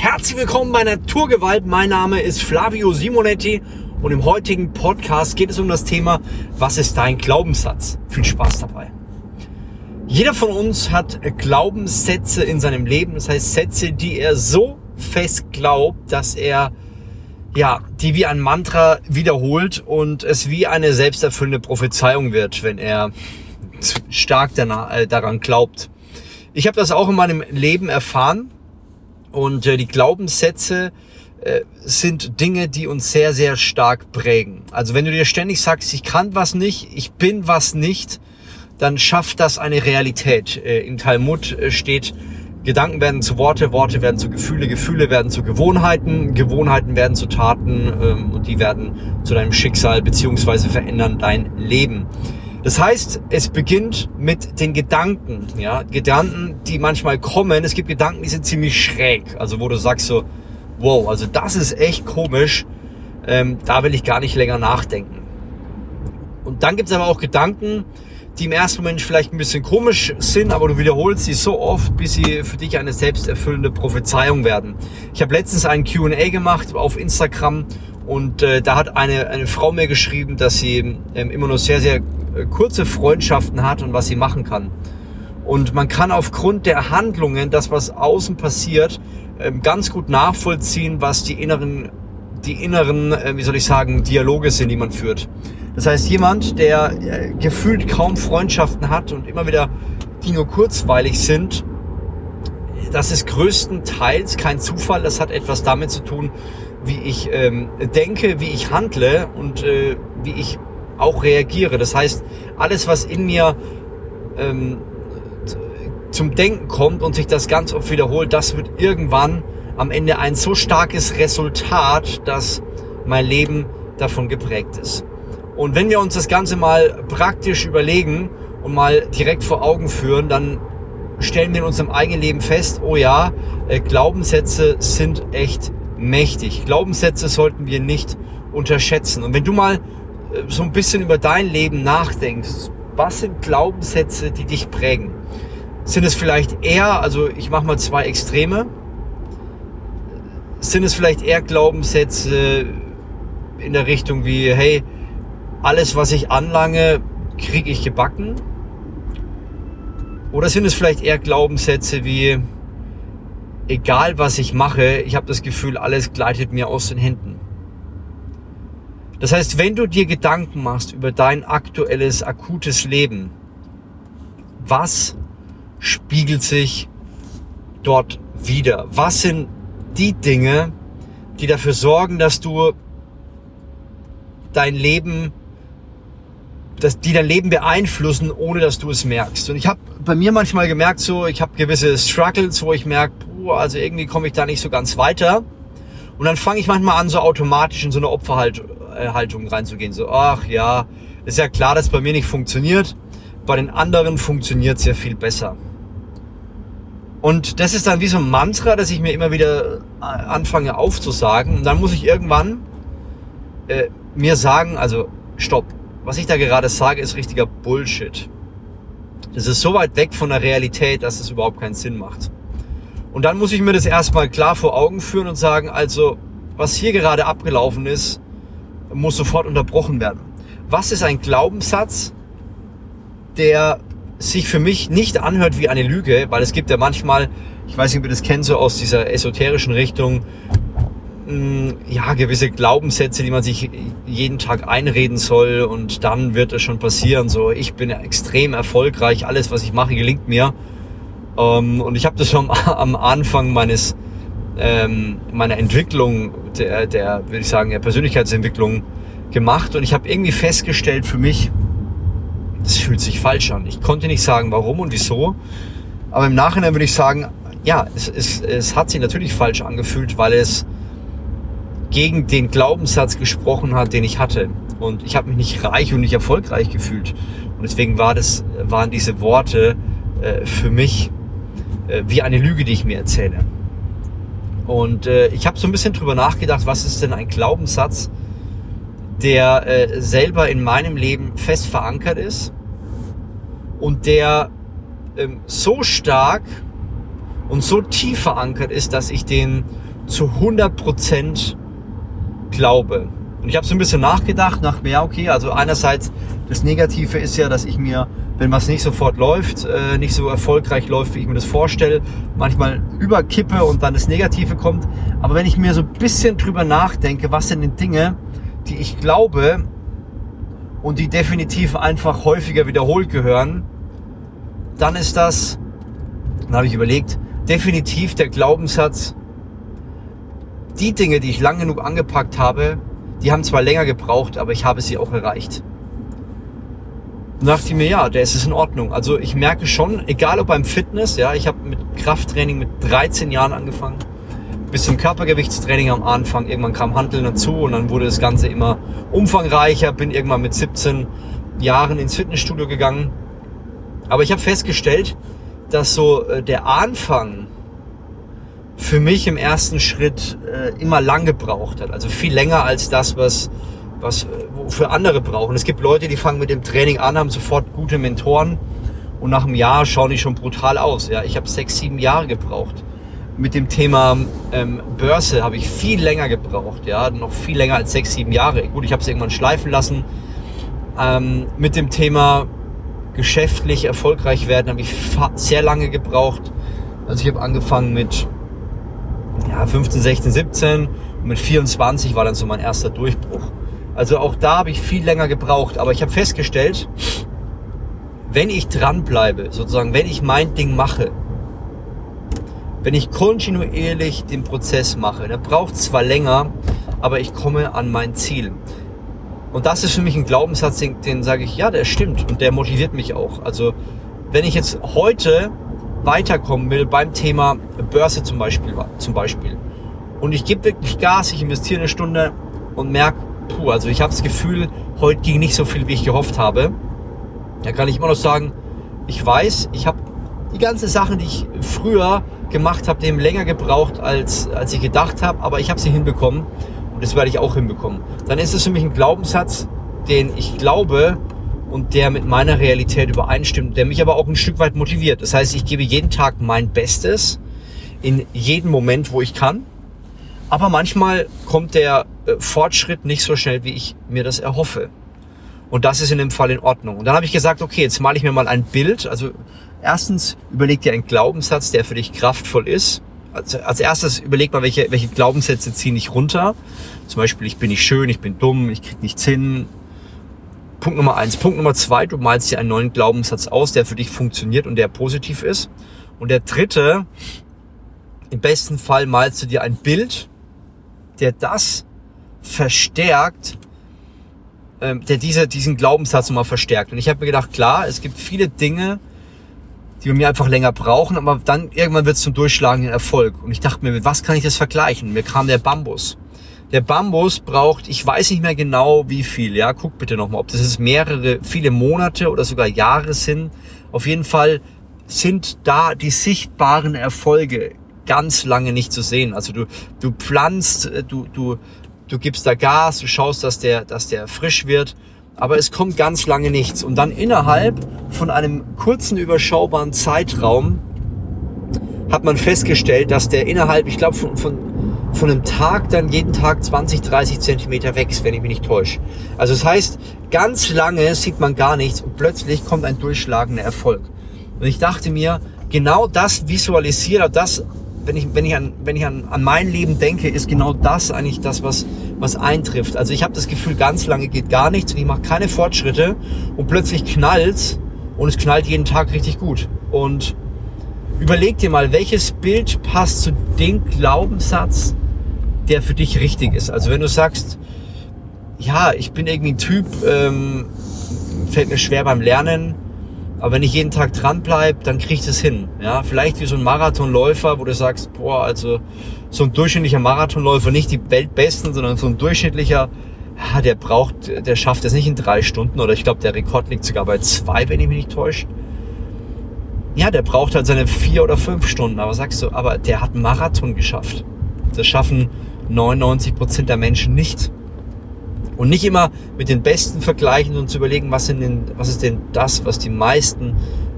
Herzlich willkommen bei Naturgewalt. Mein Name ist Flavio Simonetti und im heutigen Podcast geht es um das Thema, was ist dein Glaubenssatz? Viel Spaß dabei. Jeder von uns hat Glaubenssätze in seinem Leben, das heißt Sätze, die er so fest glaubt, dass er ja, die wie ein Mantra wiederholt und es wie eine selbsterfüllende Prophezeiung wird, wenn er stark äh, daran glaubt. Ich habe das auch in meinem Leben erfahren und äh, die Glaubenssätze äh, sind Dinge, die uns sehr, sehr stark prägen. Also wenn du dir ständig sagst, ich kann was nicht, ich bin was nicht, dann schafft das eine Realität. Äh, Im Talmud äh, steht, Gedanken werden zu Worte, Worte werden zu Gefühle, Gefühle werden zu Gewohnheiten, Gewohnheiten werden zu Taten ähm, und die werden zu deinem Schicksal beziehungsweise verändern dein Leben. Das heißt, es beginnt mit den Gedanken, ja, Gedanken, die manchmal kommen. Es gibt Gedanken, die sind ziemlich schräg, also wo du sagst so, wow, also das ist echt komisch, ähm, da will ich gar nicht länger nachdenken. Und dann gibt es aber auch Gedanken, die im ersten Moment vielleicht ein bisschen komisch sind, aber du wiederholst sie so oft, bis sie für dich eine selbsterfüllende Prophezeiung werden. Ich habe letztens ein Q&A gemacht auf Instagram und äh, da hat eine, eine Frau mir geschrieben, dass sie ähm, immer nur sehr, sehr kurze Freundschaften hat und was sie machen kann. Und man kann aufgrund der Handlungen, das was außen passiert, ähm, ganz gut nachvollziehen, was die inneren, die inneren, äh, wie soll ich sagen, Dialoge sind, die man führt. Das heißt, jemand, der äh, gefühlt kaum Freundschaften hat und immer wieder die nur kurzweilig sind, das ist größtenteils kein Zufall. Das hat etwas damit zu tun, wie ich ähm, denke, wie ich handle und äh, wie ich auch reagiere. Das heißt, alles, was in mir ähm, zum Denken kommt und sich das ganz oft wiederholt, das wird irgendwann am Ende ein so starkes Resultat, dass mein Leben davon geprägt ist. Und wenn wir uns das Ganze mal praktisch überlegen und mal direkt vor Augen führen, dann stellen wir in unserem eigenen Leben fest, oh ja, äh, Glaubenssätze sind echt mächtig. Glaubenssätze sollten wir nicht unterschätzen. Und wenn du mal so ein bisschen über dein Leben nachdenkst, was sind Glaubenssätze, die dich prägen? Sind es vielleicht eher, also ich mache mal zwei Extreme, sind es vielleicht eher Glaubenssätze in der Richtung wie, hey, alles, was ich anlange, kriege ich gebacken? Oder sind es vielleicht eher Glaubenssätze wie, egal was ich mache, ich habe das Gefühl, alles gleitet mir aus den Händen. Das heißt, wenn du dir Gedanken machst über dein aktuelles, akutes Leben, was spiegelt sich dort wieder? Was sind die Dinge, die dafür sorgen, dass du dein Leben dass die dein Leben beeinflussen, ohne dass du es merkst. Und ich habe bei mir manchmal gemerkt, so ich habe gewisse Struggles, wo ich merke, also irgendwie komme ich da nicht so ganz weiter. Und dann fange ich manchmal an, so automatisch in so eine Opferhaltung reinzugehen. So, ach ja, ist ja klar, dass bei mir nicht funktioniert. Bei den anderen funktioniert es ja viel besser. Und das ist dann wie so ein Mantra, das ich mir immer wieder äh, anfange aufzusagen. Und dann muss ich irgendwann äh, mir sagen, also stopp, was ich da gerade sage, ist richtiger Bullshit. Das ist so weit weg von der Realität, dass es überhaupt keinen Sinn macht. Und dann muss ich mir das erstmal klar vor Augen führen und sagen, also, was hier gerade abgelaufen ist, muss sofort unterbrochen werden. Was ist ein Glaubenssatz, der sich für mich nicht anhört wie eine Lüge, weil es gibt ja manchmal, ich weiß nicht, ob ihr das kennt, so aus dieser esoterischen Richtung, ja, gewisse Glaubenssätze, die man sich jeden Tag einreden soll und dann wird es schon passieren. So, ich bin extrem erfolgreich, alles, was ich mache, gelingt mir. Ähm, und ich habe das schon am Anfang meines ähm, meiner Entwicklung, der, der würde ich sagen, der Persönlichkeitsentwicklung gemacht und ich habe irgendwie festgestellt für mich, das fühlt sich falsch an. Ich konnte nicht sagen, warum und wieso, aber im Nachhinein würde ich sagen, ja, es, es, es hat sich natürlich falsch angefühlt, weil es gegen den Glaubenssatz gesprochen hat, den ich hatte. Und ich habe mich nicht reich und nicht erfolgreich gefühlt. Und deswegen war das, waren diese Worte äh, für mich äh, wie eine Lüge, die ich mir erzähle. Und äh, ich habe so ein bisschen drüber nachgedacht, was ist denn ein Glaubenssatz, der äh, selber in meinem Leben fest verankert ist und der ähm, so stark und so tief verankert ist, dass ich den zu 100% glaube. Und ich habe so ein bisschen nachgedacht, nach mir, okay, also einerseits das Negative ist ja, dass ich mir, wenn was nicht sofort läuft, äh, nicht so erfolgreich läuft, wie ich mir das vorstelle, manchmal überkippe und dann das Negative kommt. Aber wenn ich mir so ein bisschen drüber nachdenke, was sind denn Dinge, die ich glaube und die definitiv einfach häufiger wiederholt gehören, dann ist das, dann habe ich überlegt, definitiv der Glaubenssatz, die Dinge, die ich lang genug angepackt habe, die haben zwar länger gebraucht, aber ich habe sie auch erreicht. Und dachte ich mir, ja, der ist es in Ordnung. Also ich merke schon, egal ob beim Fitness, ja, ich habe mit Krafttraining mit 13 Jahren angefangen, bis zum Körpergewichtstraining am Anfang. Irgendwann kam Handeln dazu und dann wurde das Ganze immer umfangreicher. Bin irgendwann mit 17 Jahren ins Fitnessstudio gegangen. Aber ich habe festgestellt, dass so äh, der Anfang für mich im ersten Schritt äh, immer lang gebraucht hat. Also viel länger als das, was, was äh, für andere brauchen. Es gibt Leute, die fangen mit dem Training an, haben sofort gute Mentoren und nach einem Jahr schauen die schon brutal aus. Ja, ich habe sechs, sieben Jahre gebraucht. Mit dem Thema ähm, Börse habe ich viel länger gebraucht, ja, noch viel länger als sechs, sieben Jahre. Gut, ich habe es irgendwann schleifen lassen. Ähm, mit dem Thema geschäftlich erfolgreich werden habe ich sehr lange gebraucht. Also ich habe angefangen mit ja, 15, 16, 17 und mit 24 war dann so mein erster Durchbruch. Also auch da habe ich viel länger gebraucht, aber ich habe festgestellt, wenn ich dranbleibe, sozusagen, wenn ich mein Ding mache, wenn ich kontinuierlich den Prozess mache, der braucht zwar länger, aber ich komme an mein Ziel. Und das ist für mich ein Glaubenssatz, den, den sage ich, ja, der stimmt und der motiviert mich auch. Also wenn ich jetzt heute weiterkommen will beim Thema Börse zum Beispiel, zum Beispiel. Und ich gebe wirklich Gas, ich investiere eine Stunde und merke, puh, also ich habe das Gefühl, heute ging nicht so viel, wie ich gehofft habe. Da kann ich immer noch sagen, ich weiß, ich habe die ganzen Sachen, die ich früher gemacht habe, dem länger gebraucht, als, als ich gedacht habe, aber ich habe sie hinbekommen und das werde ich auch hinbekommen. Dann ist es für mich ein Glaubenssatz, den ich glaube, und der mit meiner Realität übereinstimmt, der mich aber auch ein Stück weit motiviert. Das heißt, ich gebe jeden Tag mein Bestes in jedem Moment, wo ich kann. Aber manchmal kommt der äh, Fortschritt nicht so schnell, wie ich mir das erhoffe. Und das ist in dem Fall in Ordnung. Und dann habe ich gesagt, okay, jetzt male ich mir mal ein Bild. Also erstens überleg dir einen Glaubenssatz, der für dich kraftvoll ist. Also als erstes überleg mal, welche, welche Glaubenssätze ziehen dich runter. Zum Beispiel, ich bin nicht schön, ich bin dumm, ich krieg nichts hin, Punkt Nummer eins. Punkt Nummer zwei, du malst dir einen neuen Glaubenssatz aus, der für dich funktioniert und der positiv ist. Und der dritte, im besten Fall malst du dir ein Bild, der das verstärkt, ähm, der diese, diesen Glaubenssatz nochmal verstärkt. Und ich habe mir gedacht, klar, es gibt viele Dinge, die bei mir einfach länger brauchen, aber dann irgendwann wird es zum durchschlagenden Erfolg. Und ich dachte mir, mit was kann ich das vergleichen? Mir kam der Bambus. Der Bambus braucht, ich weiß nicht mehr genau wie viel, ja, guck bitte nochmal, ob das ist mehrere, viele Monate oder sogar Jahre sind. Auf jeden Fall sind da die sichtbaren Erfolge ganz lange nicht zu sehen. Also du, du pflanzt, äh, du, du, du gibst da Gas, du schaust, dass der, dass der frisch wird, aber es kommt ganz lange nichts. Und dann innerhalb von einem kurzen, überschaubaren Zeitraum hat man festgestellt, dass der innerhalb, ich glaube, von, von von einem Tag dann jeden Tag 20, 30 Zentimeter wächst, wenn ich mich nicht täusche. Also das heißt, ganz lange sieht man gar nichts und plötzlich kommt ein durchschlagender Erfolg. Und ich dachte mir, genau das visualisiere, das, wenn ich, wenn ich, an, wenn ich an, an mein Leben denke, ist genau das eigentlich das, was, was eintrifft. Also ich habe das Gefühl, ganz lange geht gar nichts und ich mache keine Fortschritte und plötzlich knallt und es knallt jeden Tag richtig gut. Und Überleg dir mal, welches Bild passt zu dem Glaubenssatz, der für dich richtig ist. Also wenn du sagst, ja, ich bin irgendwie ein Typ, ähm, fällt mir schwer beim Lernen, aber wenn ich jeden Tag dran bleib, dann krieg ich das hin. Ja, vielleicht wie so ein Marathonläufer, wo du sagst, boah, also so ein durchschnittlicher Marathonläufer, nicht die Weltbesten, sondern so ein durchschnittlicher, der braucht, der schafft das nicht in drei Stunden oder ich glaube, der Rekord liegt sogar bei zwei, wenn ich mich nicht täusche ja, der braucht halt seine vier oder fünf Stunden. Aber sagst du, aber der hat einen Marathon geschafft. Das schaffen 99 Prozent der Menschen nicht. Und nicht immer mit den Besten vergleichen und zu überlegen, was, sind denn, was ist denn das, was die meisten,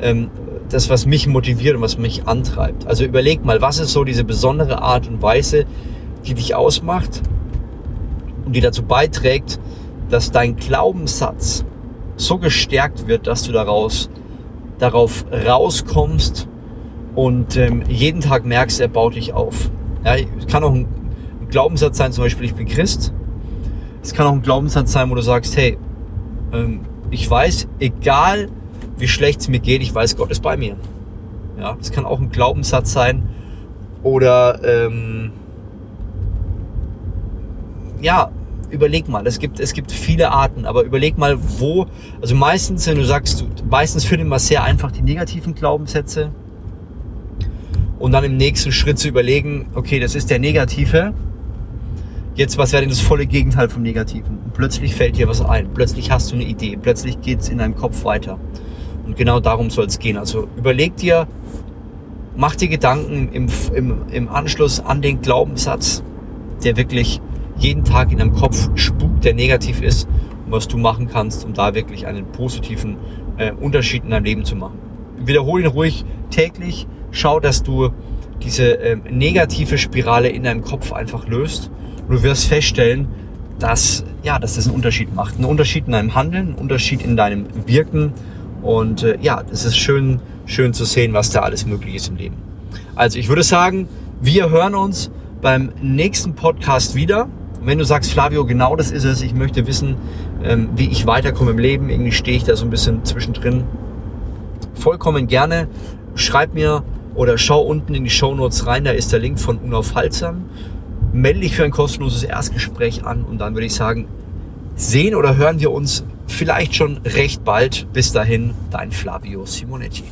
ähm, das, was mich motiviert und was mich antreibt. Also überleg mal, was ist so diese besondere Art und Weise, die dich ausmacht und die dazu beiträgt, dass dein Glaubenssatz so gestärkt wird, dass du daraus, darauf rauskommst und ähm, jeden Tag merkst, er baut dich auf. Ja, kann auch ein Glaubenssatz sein, zum Beispiel, ich bin Christ. Es kann auch ein Glaubenssatz sein, wo du sagst, hey, ähm, ich weiß, egal wie schlecht es mir geht, ich weiß, Gott ist bei mir. Ja, das kann auch ein Glaubenssatz sein. Oder ähm, ja, überleg mal, es gibt, es gibt viele Arten, aber überleg mal, wo, also meistens, wenn du sagst, meistens führen immer sehr einfach die negativen Glaubenssätze und dann im nächsten Schritt zu überlegen, okay, das ist der negative, jetzt was wäre denn das volle Gegenteil vom Negativen? Und plötzlich fällt dir was ein, plötzlich hast du eine Idee, plötzlich geht es in deinem Kopf weiter. Und genau darum soll es gehen. Also überleg dir, mach dir Gedanken im, im, im Anschluss an den Glaubenssatz, der wirklich jeden Tag in deinem Kopf spukt, der negativ ist und was du machen kannst, um da wirklich einen positiven äh, Unterschied in deinem Leben zu machen. Wiederhole ihn ruhig täglich. Schau, dass du diese äh, negative Spirale in deinem Kopf einfach löst. Und du wirst feststellen, dass, ja, dass das einen Unterschied macht. Einen Unterschied in deinem Handeln, einen Unterschied in deinem Wirken. Und äh, ja, es ist schön, schön zu sehen, was da alles möglich ist im Leben. Also ich würde sagen, wir hören uns beim nächsten Podcast wieder. Und wenn du sagst, Flavio, genau das ist es, ich möchte wissen, ähm, wie ich weiterkomme im Leben, irgendwie stehe ich da so ein bisschen zwischendrin, vollkommen gerne. Schreib mir oder schau unten in die Show Notes rein, da ist der Link von Unaufhaltsam. Melde dich für ein kostenloses Erstgespräch an und dann würde ich sagen, sehen oder hören wir uns vielleicht schon recht bald. Bis dahin, dein Flavio Simonetti.